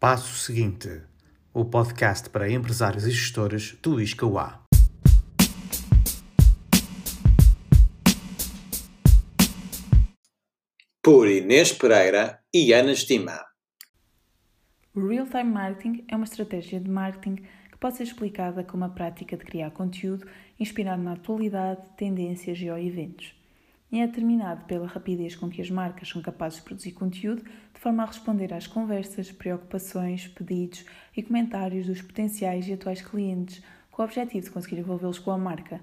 Passo seguinte: o podcast para empresários e gestores do ISCAUA. Por Inês Pereira e Ana Estima. O Real-Time Marketing é uma estratégia de marketing que pode ser explicada como a prática de criar conteúdo inspirado na atualidade, tendências e ou eventos. E é determinado pela rapidez com que as marcas são capazes de produzir conteúdo de forma a responder às conversas, preocupações, pedidos e comentários dos potenciais e atuais clientes com o objetivo de conseguir envolvê-los com a marca.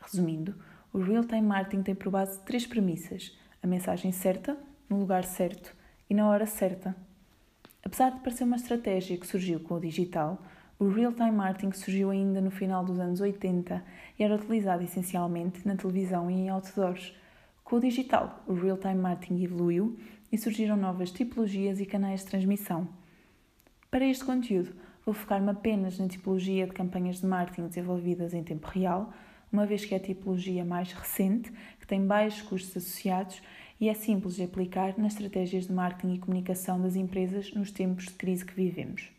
Resumindo, o Real-Time Marketing tem por base três premissas: a mensagem certa, no lugar certo e na hora certa. Apesar de parecer uma estratégia que surgiu com o digital, o real-time marketing surgiu ainda no final dos anos 80 e era utilizado essencialmente na televisão e em outdoors. Com o digital, o real-time marketing evoluiu e surgiram novas tipologias e canais de transmissão. Para este conteúdo, vou focar-me apenas na tipologia de campanhas de marketing desenvolvidas em tempo real, uma vez que é a tipologia mais recente, que tem baixos custos associados e é simples de aplicar nas estratégias de marketing e comunicação das empresas nos tempos de crise que vivemos.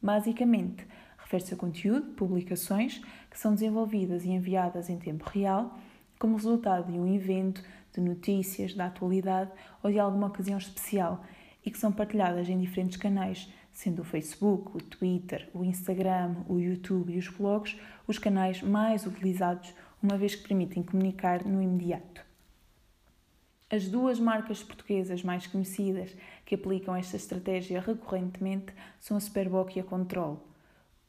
Basicamente, refere-se a conteúdo, publicações que são desenvolvidas e enviadas em tempo real como resultado de um evento, de notícias, da atualidade ou de alguma ocasião especial e que são partilhadas em diferentes canais, sendo o Facebook, o Twitter, o Instagram, o YouTube e os blogs os canais mais utilizados, uma vez que permitem comunicar no imediato. As duas marcas portuguesas mais conhecidas que aplicam esta estratégia recorrentemente são a Superboc e a Control.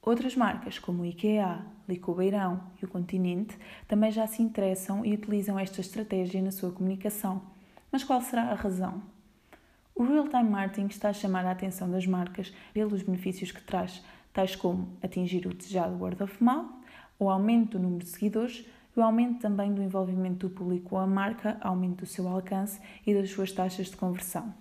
Outras marcas, como o IKEA, Licobeirão e o Continente, também já se interessam e utilizam esta estratégia na sua comunicação. Mas qual será a razão? O real-time marketing está a chamar a atenção das marcas pelos benefícios que traz, tais como atingir o desejado word of mouth, o aumento do número de seguidores e o aumento também do envolvimento do público com a marca, aumento do seu alcance e das suas taxas de conversão.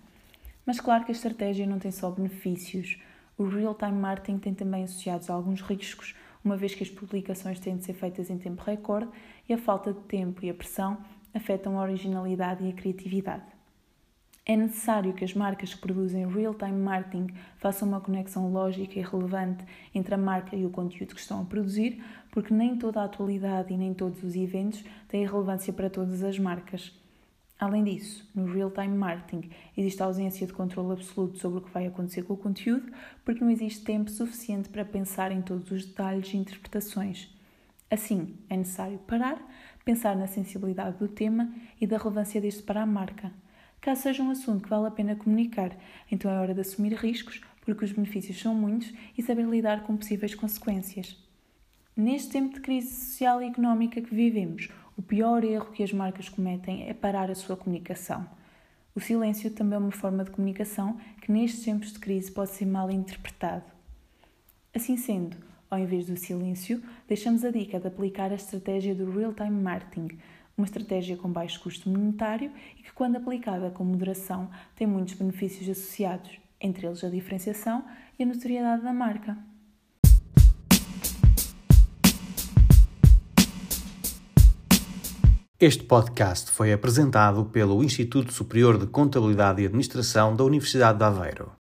Mas claro que a estratégia não tem só benefícios. O real-time marketing tem também associados alguns riscos, uma vez que as publicações têm de ser feitas em tempo recorde e a falta de tempo e a pressão afetam a originalidade e a criatividade. É necessário que as marcas que produzem real-time marketing façam uma conexão lógica e relevante entre a marca e o conteúdo que estão a produzir, porque nem toda a atualidade e nem todos os eventos têm relevância para todas as marcas. Além disso, no real-time marketing existe a ausência de controle absoluto sobre o que vai acontecer com o conteúdo, porque não existe tempo suficiente para pensar em todos os detalhes e interpretações. Assim, é necessário parar, pensar na sensibilidade do tema e da relevância deste para a marca. Caso seja um assunto que vale a pena comunicar, então é hora de assumir riscos, porque os benefícios são muitos e saber lidar com possíveis consequências. Neste tempo de crise social e económica que vivemos, o pior erro que as marcas cometem é parar a sua comunicação. O silêncio também é uma forma de comunicação que nestes tempos de crise pode ser mal interpretado. Assim sendo, ao invés do silêncio, deixamos a dica de aplicar a estratégia do real-time marketing, uma estratégia com baixo custo monetário e que, quando aplicada com moderação, tem muitos benefícios associados, entre eles a diferenciação e a notoriedade da marca. Este podcast foi apresentado pelo Instituto Superior de Contabilidade e Administração da Universidade de Aveiro.